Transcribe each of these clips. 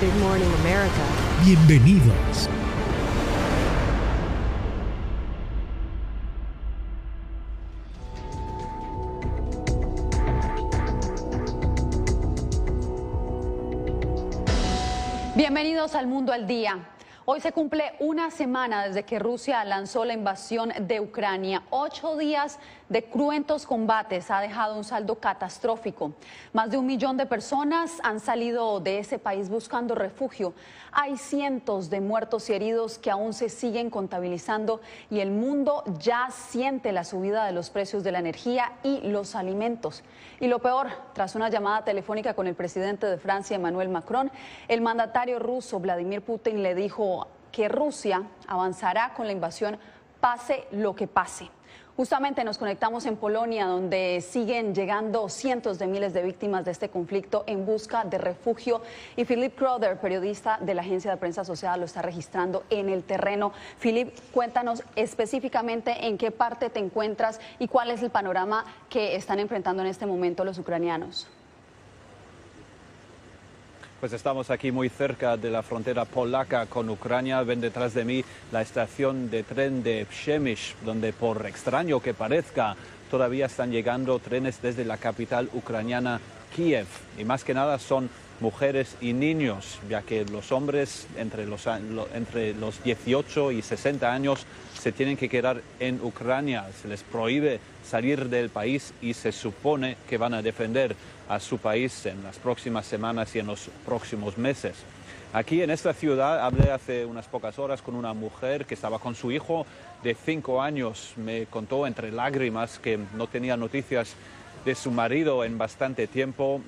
Good morning, America. Bienvenidos. Bienvenidos al Mundo al Día. Hoy se cumple una semana desde que Rusia lanzó la invasión de Ucrania. Ocho días de cruentos combates ha dejado un saldo catastrófico. Más de un millón de personas han salido de ese país buscando refugio. Hay cientos de muertos y heridos que aún se siguen contabilizando y el mundo ya siente la subida de los precios de la energía y los alimentos. Y lo peor, tras una llamada telefónica con el presidente de Francia, Emmanuel Macron, el mandatario ruso Vladimir Putin le dijo que Rusia avanzará con la invasión pase lo que pase. Justamente nos conectamos en Polonia, donde siguen llegando cientos de miles de víctimas de este conflicto en busca de refugio. Y Philip Crowder, periodista de la agencia de prensa asociada, lo está registrando en el terreno. Philip, cuéntanos específicamente en qué parte te encuentras y cuál es el panorama que están enfrentando en este momento los ucranianos. Pues estamos aquí muy cerca de la frontera polaca con Ucrania. Ven detrás de mí la estación de tren de Przemyśl, donde por extraño que parezca, todavía están llegando trenes desde la capital ucraniana Kiev. Y más que nada son mujeres y niños, ya que los hombres entre los, entre los 18 y 60 años se tienen que quedar en Ucrania. Se les prohíbe salir del país y se supone que van a defender a su país en las próximas semanas y en los próximos meses. Aquí en esta ciudad hablé hace unas pocas horas con una mujer que estaba con su hijo de cinco años. Me contó entre lágrimas que no tenía noticias de su marido en bastante tiempo.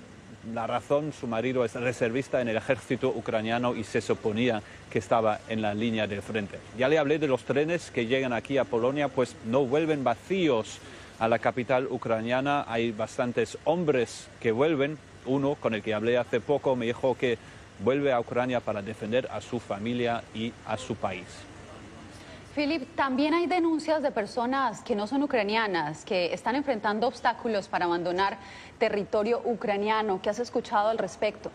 La razón, su marido es reservista en el ejército ucraniano y se suponía que estaba en la línea de frente. Ya le hablé de los trenes que llegan aquí a Polonia, pues no vuelven vacíos a la capital ucraniana. Hay bastantes hombres que vuelven. Uno con el que hablé hace poco me dijo que vuelve a Ucrania para defender a su familia y a su país. Philip, también hay denuncias de personas que no son ucranianas, que están enfrentando obstáculos para abandonar territorio ucraniano. ¿Qué has escuchado al respecto?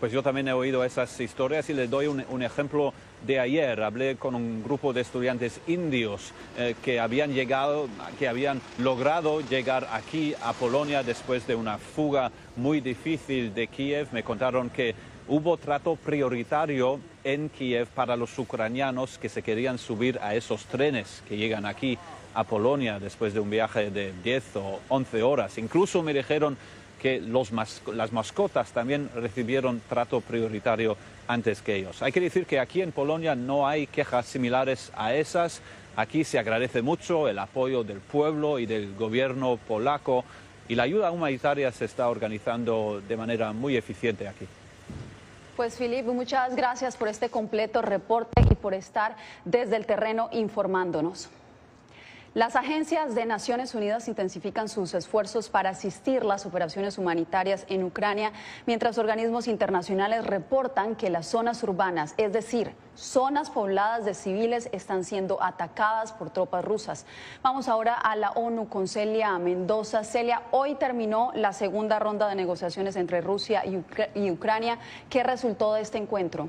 Pues yo también he oído esas historias y les doy un, ejemplo de ayer. Hablé con un grupo de estudiantes indios eh, que habían llegado, que habían logrado llegar aquí a Polonia después de una fuga muy difícil de Kiev. Me contaron que hubo trato prioritario en Kiev para los ucranianos que se querían subir a esos trenes que llegan aquí a Polonia después de un viaje de 10 o 11 horas. Incluso me dijeron que las mascotas también recibieron trato prioritario antes que ellos. Hay que decir que aquí en Polonia no hay quejas similares a esas. Aquí se agradece mucho el apoyo del pueblo y del gobierno polaco y la ayuda humanitaria se está organizando de manera muy eficiente aquí. Pues Filip, muchas gracias por este completo reporte y por estar desde el terreno informándonos. Las agencias de Naciones Unidas intensifican sus esfuerzos para asistir las operaciones humanitarias en Ucrania, mientras organismos internacionales reportan que las zonas urbanas, es decir, zonas pobladas de civiles, están siendo atacadas por tropas rusas. Vamos ahora a la ONU con Celia Mendoza. Celia, hoy terminó la segunda ronda de negociaciones entre Rusia y, Ucrania. ¿Qué resultó de este encuentro?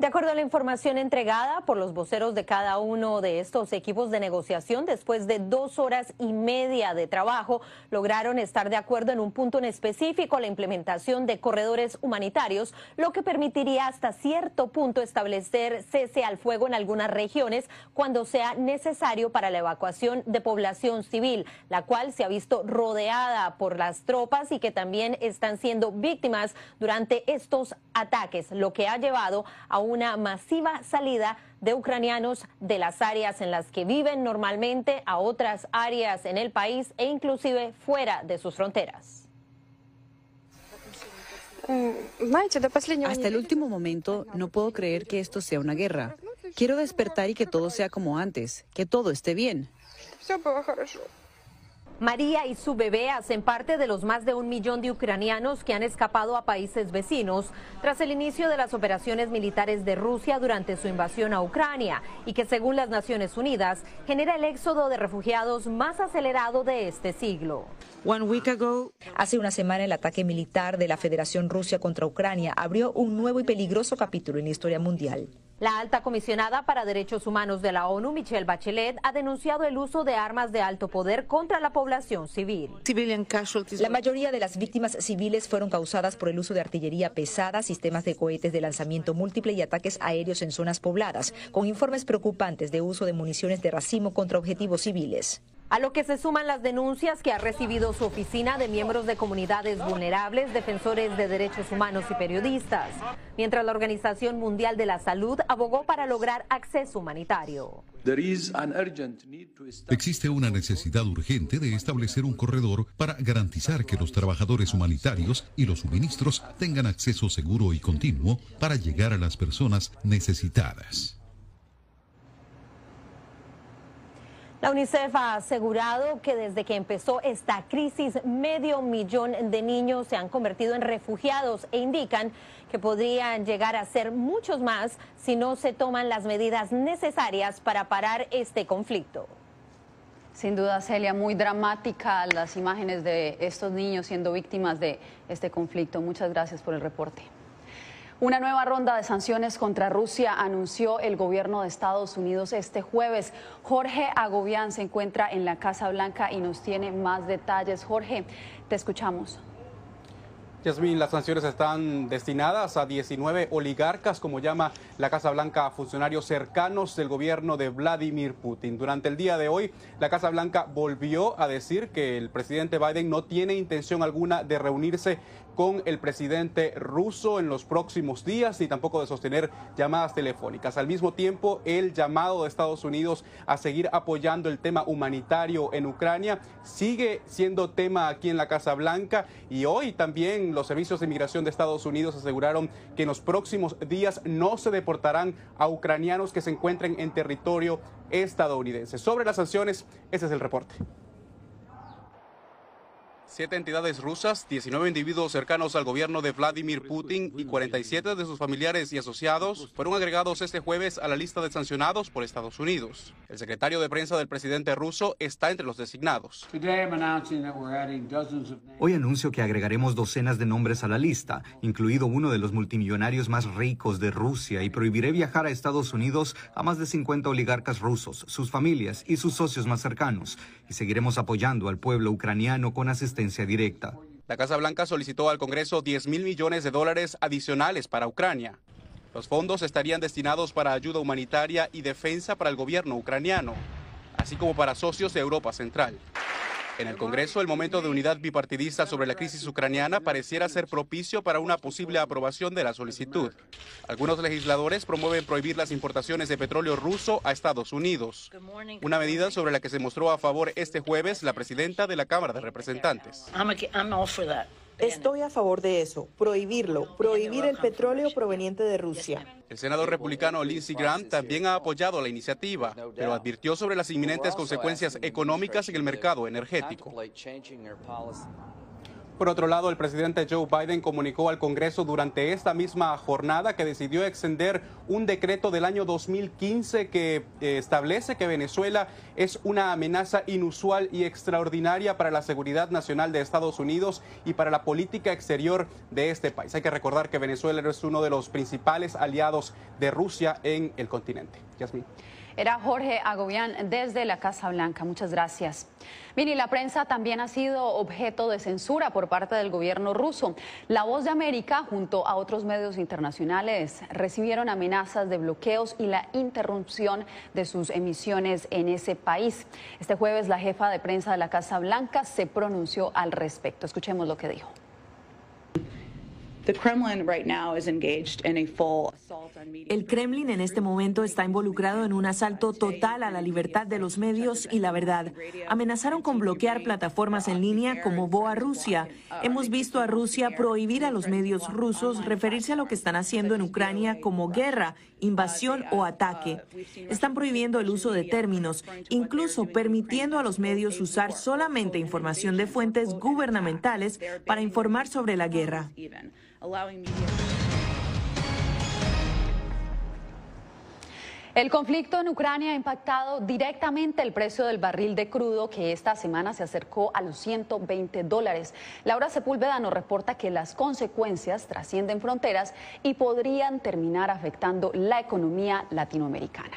De acuerdo a la información entregada por los voceros de cada uno de estos equipos de negociación, después de dos horas y media de trabajo, lograron estar de acuerdo en un punto en específico, la implementación de corredores humanitarios, lo que permitiría hasta cierto punto establecer cese al fuego en algunas regiones cuando sea necesario para la evacuación de población civil, la cual se ha visto rodeada por las tropas y que también están siendo víctimas durante estos ataques, lo que ha llevado a un una masiva salida de ucranianos de las áreas en las que viven normalmente a otras áreas en el país e inclusive fuera de sus fronteras. Hasta el último momento no puedo creer que esto sea una guerra. Quiero despertar y que todo sea como antes, que todo esté bien. María y su bebé hacen parte de los más de un millón de ucranianos que han escapado a países vecinos tras el inicio de las operaciones militares de Rusia durante su invasión a Ucrania y que según las Naciones Unidas genera el éxodo de refugiados más acelerado de este siglo. Hace una semana el ataque militar de la Federación Rusia contra Ucrania abrió un nuevo y peligroso capítulo en la historia mundial. La alta comisionada para Derechos Humanos de la ONU, Michelle Bachelet, ha denunciado el uso de armas de alto poder contra la población civil. La mayoría de las víctimas civiles fueron causadas por el uso de artillería pesada, sistemas de cohetes de lanzamiento múltiple y ataques aéreos en zonas pobladas, con informes preocupantes de uso de municiones de racimo contra objetivos civiles a lo que se suman las denuncias que ha recibido su oficina de miembros de comunidades vulnerables, defensores de derechos humanos y periodistas, mientras la Organización Mundial de la Salud abogó para lograr acceso humanitario. Existe una necesidad urgente de establecer un corredor para garantizar que los trabajadores humanitarios y los suministros tengan acceso seguro y continuo para llegar a las personas necesitadas. La UNICEF ha asegurado que desde que empezó esta crisis, medio millón de niños se han convertido en refugiados e indican que podrían llegar a ser muchos más si no se toman las medidas necesarias para parar este conflicto. Sin duda, Celia, muy dramática las imágenes de estos niños siendo víctimas de este conflicto. Muchas gracias por el reporte. Una nueva ronda de sanciones contra Rusia anunció el gobierno de Estados Unidos este jueves. Jorge Agobián se encuentra en la Casa Blanca y nos tiene más detalles. Jorge, te escuchamos. Yasmín, las sanciones están destinadas a 19 oligarcas, como llama la Casa Blanca, a funcionarios cercanos del gobierno de Vladimir Putin. Durante el día de hoy, la Casa Blanca volvió a decir que el presidente Biden no tiene intención alguna de reunirse con el presidente ruso en los próximos días y tampoco de sostener llamadas telefónicas. Al mismo tiempo, el llamado de Estados Unidos a seguir apoyando el tema humanitario en Ucrania sigue siendo tema aquí en la Casa Blanca y hoy también los servicios de inmigración de Estados Unidos aseguraron que en los próximos días no se deportarán a ucranianos que se encuentren en territorio estadounidense. Sobre las sanciones, ese es el reporte. Siete entidades rusas, 19 individuos cercanos al gobierno de Vladimir Putin y 47 de sus familiares y asociados fueron agregados este jueves a la lista de sancionados por Estados Unidos. El secretario de prensa del presidente ruso está entre los designados. Hoy anuncio que agregaremos docenas de nombres a la lista, incluido uno de los multimillonarios más ricos de Rusia, y prohibiré viajar a Estados Unidos a más de 50 oligarcas rusos, sus familias y sus socios más cercanos. Y seguiremos apoyando al pueblo ucraniano con asistencia La Casa Blanca solicitó al Congreso 10 mil millones de dólares adicionales para Ucrania. Los fondos estarían destinados para ayuda humanitaria y defensa para el gobierno ucraniano, así como para socios de Europa Central. En el Congreso, el momento de unidad bipartidista sobre la crisis ucraniana pareciera ser propicio para una posible aprobación de la solicitud. Algunos legisladores promueven prohibir las importaciones de petróleo ruso a Estados Unidos, una medida sobre la que se mostró a favor este jueves la presidenta de la Cámara de Representantes. Estoy a favor de eso, prohibirlo, prohibir el petróleo proveniente de Rusia. El senador republicano Lindsey Graham también ha apoyado la iniciativa, pero advirtió sobre las inminentes consecuencias económicas en el mercado energético. Por otro lado, el presidente Joe Biden comunicó al Congreso durante esta misma jornada que decidió extender un decreto del año 2015 que eh, establece que Venezuela es una amenaza inusual y extraordinaria para la seguridad nacional de Estados Unidos y para la política exterior de este país. Hay que recordar que Venezuela es uno de los principales aliados de Rusia en el continente. Yasmin. Era Jorge Agobián desde la Casa Blanca. Muchas gracias. Bien, y la prensa también ha sido objeto de censura por parte del gobierno ruso. La Voz de América, junto a otros medios internacionales, recibieron amenazas de bloqueos y la interrupción de sus emisiones en ese país. Este jueves, la jefa de prensa de la Casa Blanca se pronunció al respecto. Escuchemos lo que dijo. El Kremlin en este momento está involucrado en un asalto total a la libertad de los medios y la verdad. Amenazaron con bloquear plataformas en línea como Boa Rusia. Hemos visto a Rusia prohibir a los medios rusos referirse a lo que están haciendo en Ucrania como guerra, invasión o ataque. Están prohibiendo el uso de términos, incluso permitiendo a los medios usar solamente información de fuentes gubernamentales para informar sobre la guerra. El conflicto en Ucrania ha impactado directamente el precio del barril de crudo que esta semana se acercó a los 120 dólares. Laura Sepúlveda nos reporta que las consecuencias trascienden fronteras y podrían terminar afectando la economía latinoamericana.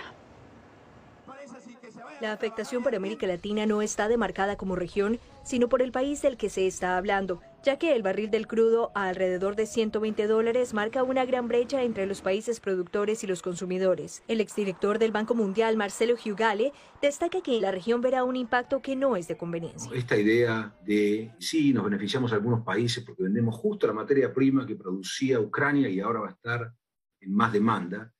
La afectación para América Latina no está demarcada como región, sino por el país del que se está hablando, ya que el barril del crudo a alrededor de 120 dólares marca una gran brecha entre los países productores y los consumidores. El exdirector del Banco Mundial, Marcelo Giugale, destaca que la región verá un impacto que no es de conveniencia. Esta idea de sí, nos beneficiamos algunos países porque vendemos justo la materia prima que producía Ucrania y ahora va a estar en más demanda,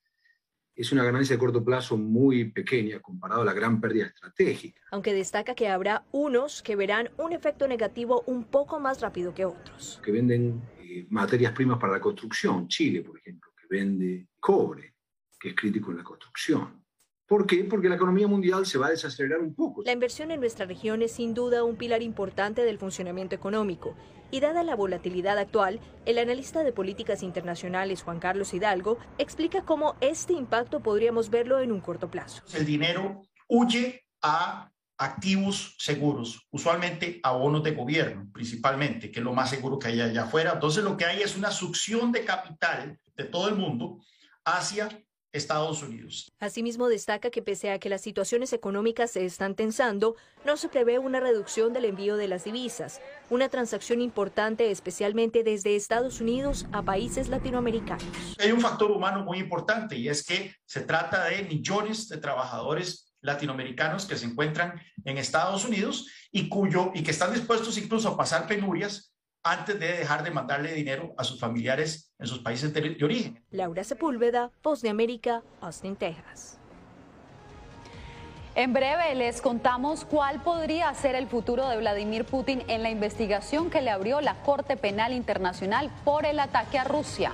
es una ganancia de corto plazo muy pequeña comparado a la gran pérdida estratégica. Aunque destaca que habrá unos que verán un efecto negativo un poco más rápido que otros. Que venden eh, materias primas para la construcción, Chile, por ejemplo, que vende cobre, que es crítico en la construcción. ¿Por qué? Porque la economía mundial se va a desacelerar un poco. La inversión en nuestra región es sin duda un pilar importante del funcionamiento económico. Y dada la volatilidad actual, el analista de políticas internacionales Juan Carlos Hidalgo explica cómo este impacto podríamos verlo en un corto plazo. El dinero huye a activos seguros, usualmente a bonos de gobierno, principalmente, que es lo más seguro que hay allá afuera. Entonces lo que hay es una succión de capital de todo el mundo hacia Estados Unidos. Asimismo, destaca que pese a que las situaciones económicas se están tensando, no se prevé una reducción del envío de las divisas, una transacción importante especialmente desde Estados Unidos a países latinoamericanos. Hay un factor humano muy importante y es que se trata de millones de trabajadores latinoamericanos que se encuentran en Estados Unidos y cuyo y que están dispuestos incluso a pasar penurias antes de dejar de mandarle dinero a sus familiares en sus países de, origen. Laura Sepúlveda, Voz de América, Austin, Texas. En breve les contamos cuál podría ser el futuro de Vladimir Putin en la investigación que le abrió la Corte Penal Internacional por el ataque a Rusia.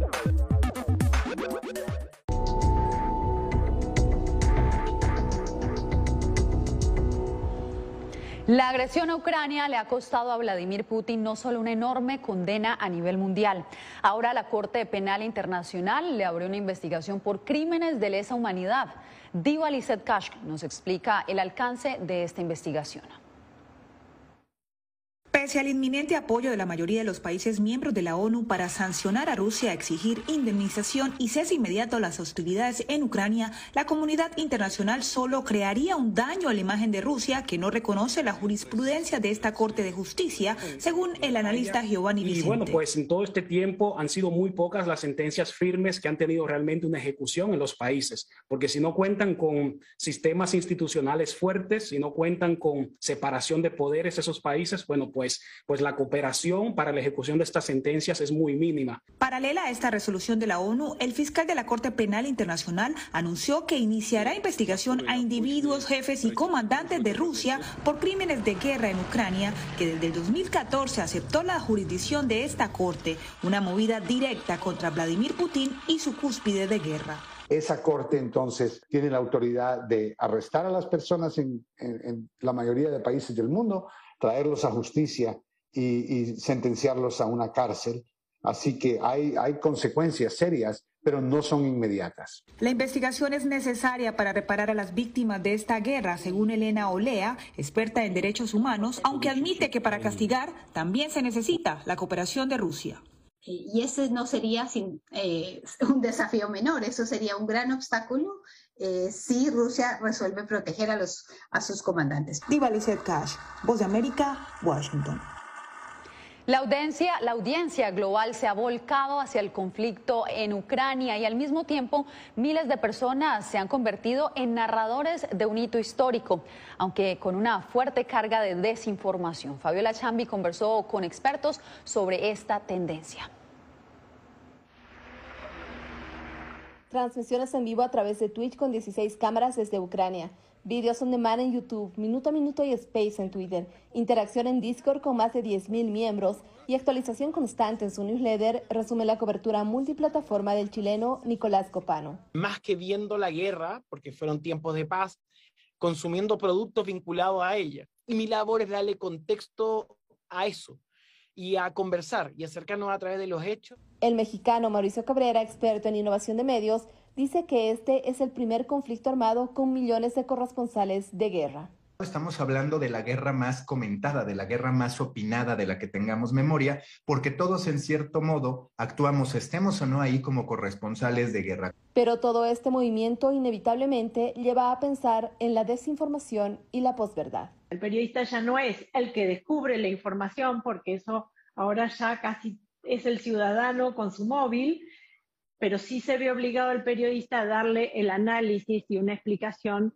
La agresión a Ucrania le ha costado a Vladimir Putin no solo una enorme condena a nivel mundial. Ahora la Corte Penal Internacional le abrió una investigación por crímenes de lesa humanidad. Diva Lizeth Kashk nos explica el alcance de esta investigación. Pese al inminente apoyo de la mayoría de los países miembros de la ONU para sancionar a Rusia, exigir indemnización y cese inmediato a las hostilidades en Ucrania, la comunidad internacional solo crearía un daño a la imagen de Rusia que no reconoce la jurisprudencia de esta Corte de Justicia, según el analista Giovanni Vicente. Y bueno, pues en todo este tiempo han sido muy pocas las sentencias firmes que han tenido realmente una ejecución en los países, porque si no cuentan con sistemas institucionales fuertes, si no cuentan con separación de poderes esos países, bueno, pues pues, pues, la cooperación para la ejecución de estas sentencias es muy mínima. Paralela a esta resolución de la ONU, el fiscal de la Corte Penal Internacional anunció que iniciará investigación a individuos, jefes y comandantes de Rusia por crímenes de guerra en Ucrania, que desde el 2014 aceptó la jurisdicción de esta Corte, una movida directa contra Vladimir Putin y su cúspide de guerra. Esa corte entonces tiene la autoridad de arrestar a las personas en, la mayoría de países del mundo, traerlos a justicia y, sentenciarlos a una cárcel. Así que hay, hay consecuencias serias pero no son inmediatas. La investigación es necesaria para reparar a las víctimas de esta guerra, según Elena Olea, experta en derechos humanos, aunque admite que para castigar también se necesita la cooperación de Rusia. Y ese no sería sin, eh, un desafío menor, eso sería un gran obstáculo eh, si Rusia resuelve proteger a, los, a sus comandantes. Diva Cash, Voz de América, Washington. La audiencia, la audiencia global se ha volcado hacia el conflicto en Ucrania y al mismo tiempo miles de personas se han convertido en narradores de un hito histórico, aunque con una fuerte carga de desinformación. Fabiola Chambi conversó con expertos sobre esta tendencia. Transmisiones en vivo a través de Twitch con 16 cámaras desde Ucrania. Videos on demand en YouTube, Minuto a Minuto y Space en Twitter. Interacción en Discord con más de 10.000 miembros y actualización constante en su newsletter resume la cobertura multiplataforma del chileno Nicolás Copano. Más que viendo la guerra, porque fueron tiempos de paz, consumiendo productos vinculados a ella. Y mi labor es darle contexto a eso y a conversar y acercarnos a través de los hechos. El mexicano Mauricio Cabrera, experto en innovación de medios, dice que este es el primer conflicto armado con millones de corresponsales de guerra. Estamos hablando de la guerra más comentada, de la guerra más opinada de la que tengamos memoria, porque todos en cierto modo actuamos, estemos o no ahí como corresponsales de guerra. Pero todo este movimiento inevitablemente lleva a pensar en la desinformación y la posverdad. El periodista ya no es el que descubre la información, porque eso ahora ya casi es el ciudadano con su móvil, pero sí se ve obligado el periodista a darle el análisis y una explicación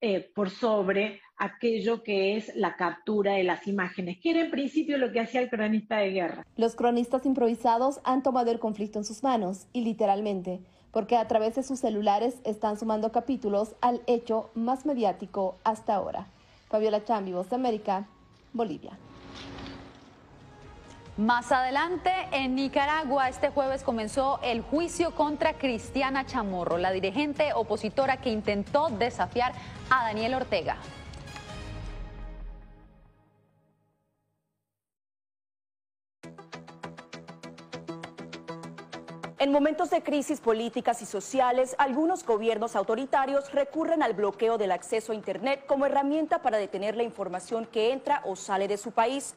eh, por sobre aquello que es la captura de las imágenes, que era en principio lo que hacía el cronista de guerra. Los cronistas improvisados han tomado el conflicto en sus manos, y literalmente, porque a través de sus celulares están sumando capítulos al hecho más mediático hasta ahora. Fabiola Chambi, Voz de América, Bolivia. Más adelante, en Nicaragua, este jueves comenzó el juicio contra Cristiana Chamorro, la dirigente opositora que intentó desafiar a Daniel Ortega. En momentos de crisis políticas y sociales, algunos gobiernos autoritarios recurren al bloqueo del acceso a Internet como herramienta para detener la información que entra o sale de su país.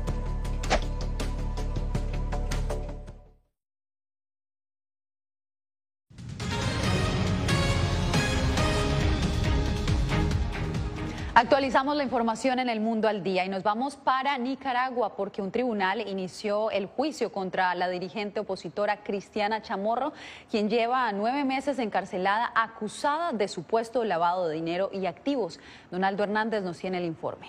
Actualizamos la información en el mundo al día y nos vamos para Nicaragua porque un tribunal inició el juicio contra la dirigente opositora Cristiana Chamorro, quien lleva nueve meses encarcelada acusada de supuesto lavado de dinero y activos. Donaldo Hernández nos tiene el informe.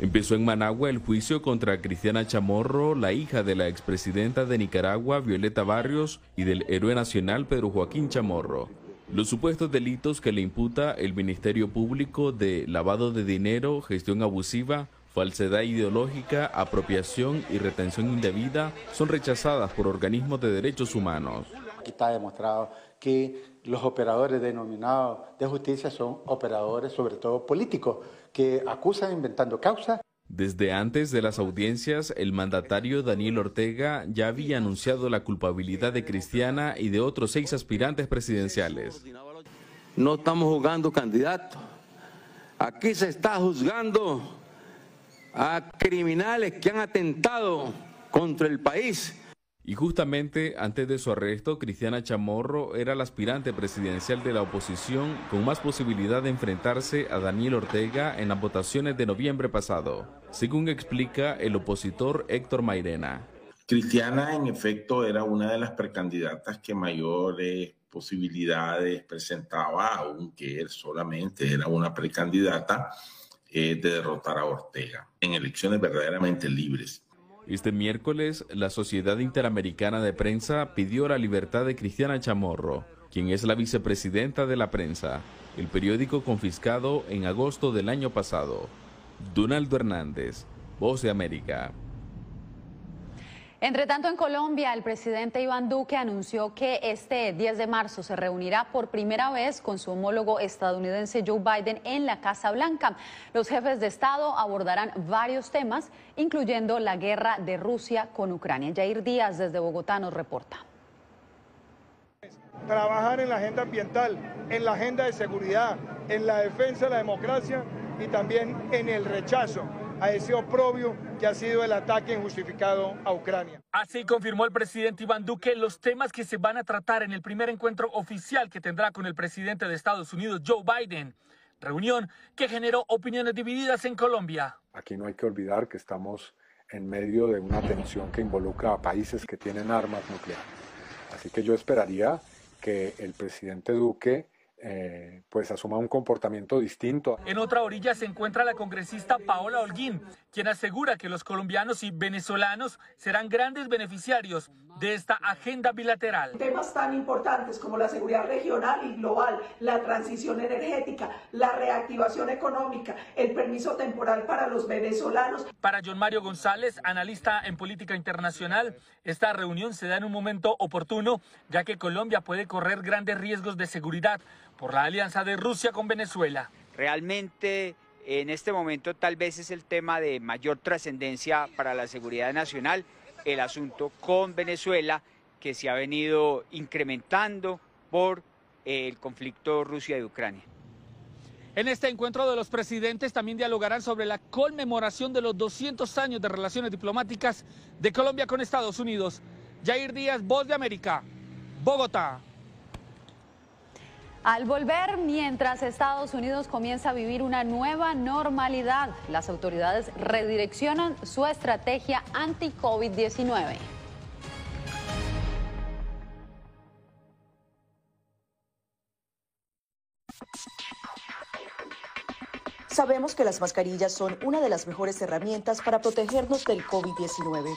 Empezó en Managua el juicio contra Cristiana Chamorro, la hija de la expresidenta de Nicaragua, Violeta Barrios, y del héroe nacional Pedro Joaquín Chamorro. Los supuestos delitos que le imputa el Ministerio Público de lavado de dinero, gestión abusiva, falsedad ideológica, apropiación y retención indebida son rechazadas por organismos de derechos humanos. Aquí está demostrado que los operadores denominados de justicia son operadores sobre todo políticos que acusan inventando causas desde antes de las audiencias, el mandatario Daniel Ortega ya había anunciado la culpabilidad de Cristiana y de otros seis aspirantes presidenciales. No estamos juzgando candidatos. Aquí se está juzgando a criminales que han atentado contra el país y justamente antes de su arresto, Cristiana Chamorro era la aspirante presidencial de la oposición con más posibilidad de enfrentarse a Daniel Ortega en las votaciones de noviembre pasado, según explica el opositor Héctor Mairena. Cristiana, en efecto, era una de las precandidatas que mayores posibilidades presentaba, aunque él solamente era una precandidata, eh, de derrotar a Ortega en elecciones verdaderamente libres. Este miércoles, la Sociedad Interamericana de Prensa pidió la libertad de Cristiana Chamorro, quien es la vicepresidenta de la prensa, el periódico confiscado en agosto del año pasado. Donaldo Hernández, Voz de América. Entre tanto, en Colombia, el presidente Iván Duque anunció que este 10 de marzo se reunirá por primera vez con su homólogo estadounidense Joe Biden en la Casa Blanca. Los jefes de Estado abordarán varios temas, incluyendo la guerra de Rusia con Ucrania. Jair Díaz desde Bogotá nos reporta. Trabajar en la agenda ambiental, en la agenda de seguridad, en la defensa de la democracia y también en el rechazo a ese oprobio que ha sido el ataque injustificado a Ucrania. Así confirmó el presidente Iván Duque los temas que se van a tratar en el primer encuentro oficial que tendrá con el presidente de Estados Unidos, Joe Biden. Reunión que generó opiniones divididas en Colombia. Aquí no hay que olvidar que estamos en medio de una tensión que involucra a países que tienen armas nucleares. Así que yo esperaría que el presidente Duque eh, pues asuma un comportamiento distinto. En otra orilla se encuentra la congresista Paola Holguín, quien asegura que los colombianos y venezolanos serán grandes beneficiarios de esta agenda bilateral. Temas tan importantes como la seguridad regional y global, la transición energética, la reactivación económica, el permiso temporal para los venezolanos. Para John Mario González, analista en política internacional, esta reunión se da en un momento oportuno, ya que Colombia puede correr grandes riesgos de seguridad por la alianza de Rusia con Venezuela. Realmente en este momento tal vez es el tema de mayor trascendencia para la seguridad nacional, el asunto con Venezuela que se ha venido incrementando por el conflicto Rusia y Ucrania. En este encuentro de los presidentes también dialogarán sobre la conmemoración de los 200 años de relaciones diplomáticas de Colombia con Estados Unidos. Jair Díaz, Voz de América, Bogotá. Al volver, mientras Estados Unidos comienza a vivir una nueva normalidad, las autoridades redireccionan su estrategia anti-COVID-19. Sabemos que las mascarillas son una de las mejores herramientas para protegernos del COVID-19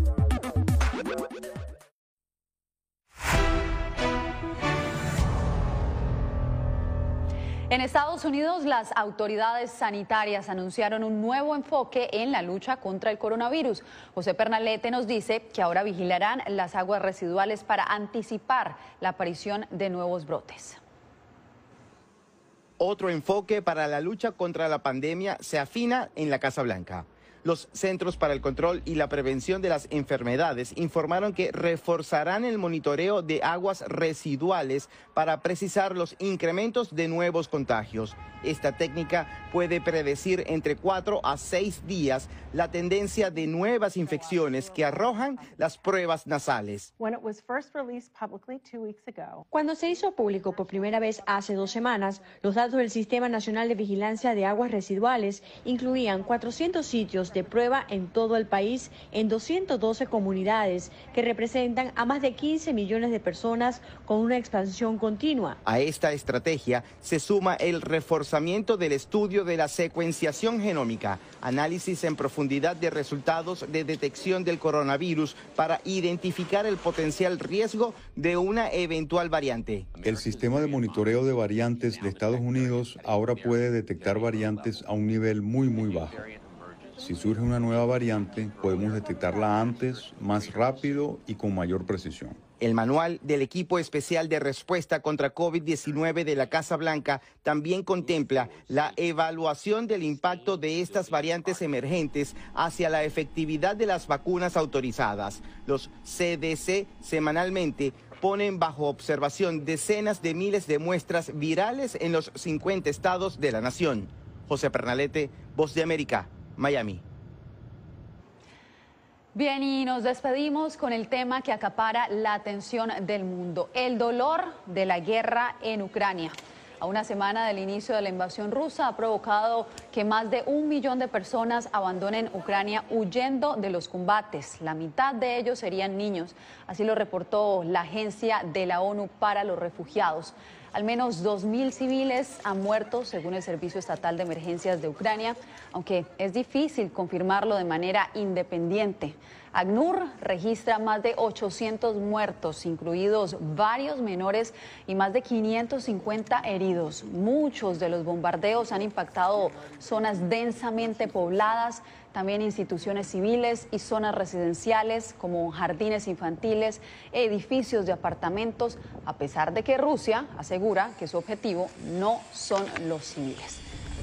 En Estados Unidos, las autoridades sanitarias anunciaron un nuevo enfoque en la lucha contra el coronavirus. José Pernalete nos dice que ahora vigilarán las aguas residuales para anticipar la aparición de nuevos brotes. Otro enfoque para la lucha contra la pandemia se afina en la Casa Blanca. Los Centros para el Control y la Prevención de las Enfermedades informaron que reforzarán el monitoreo de aguas residuales para precisar los incrementos de nuevos contagios. Esta técnica puede predecir entre cuatro a seis días la tendencia de nuevas infecciones que arrojan las pruebas nasales. Cuando se hizo público por primera vez hace dos semanas, los datos del Sistema Nacional de Vigilancia de Aguas Residuales incluían 400 sitios de prueba en todo el país en 212 comunidades que representan a más de 15 millones de personas con una expansión continua. A esta estrategia se suma el reforzamiento del estudio de la secuenciación genómica, análisis en profundidad de resultados de detección del coronavirus para identificar el potencial riesgo de una eventual variante. El sistema de monitoreo de variantes de Estados Unidos ahora puede detectar variantes a un nivel muy, muy bajo. Si surge una nueva variante, podemos detectarla antes, más rápido y con mayor precisión. El manual del equipo especial de respuesta contra COVID-19 de la Casa Blanca también contempla la evaluación del impacto de estas variantes emergentes hacia la efectividad de las vacunas autorizadas. Los CDC semanalmente ponen bajo observación decenas de miles de muestras virales en los 50 estados de la nación. José Pernalete, Voz de América, Miami. Bien, y nos despedimos con el tema que acapara la atención del mundo, el dolor de la guerra en Ucrania. A una semana del inicio de la invasión rusa ha provocado que más de un millón de personas abandonen Ucrania huyendo de los combates. La mitad de ellos serían niños. Así lo reportó la Agencia de la ONU para los Refugiados. Al menos 2.000 civiles han muerto, según el Servicio Estatal de Emergencias de Ucrania, aunque es difícil confirmarlo de manera independiente. ACNUR registra más de 800 muertos, incluidos varios menores y más de 550 heridos. Muchos de los bombardeos han impactado zonas densamente pobladas, también instituciones civiles y zonas residenciales como jardines infantiles, edificios de apartamentos, a pesar de que Rusia asegura que su objetivo no son los civiles.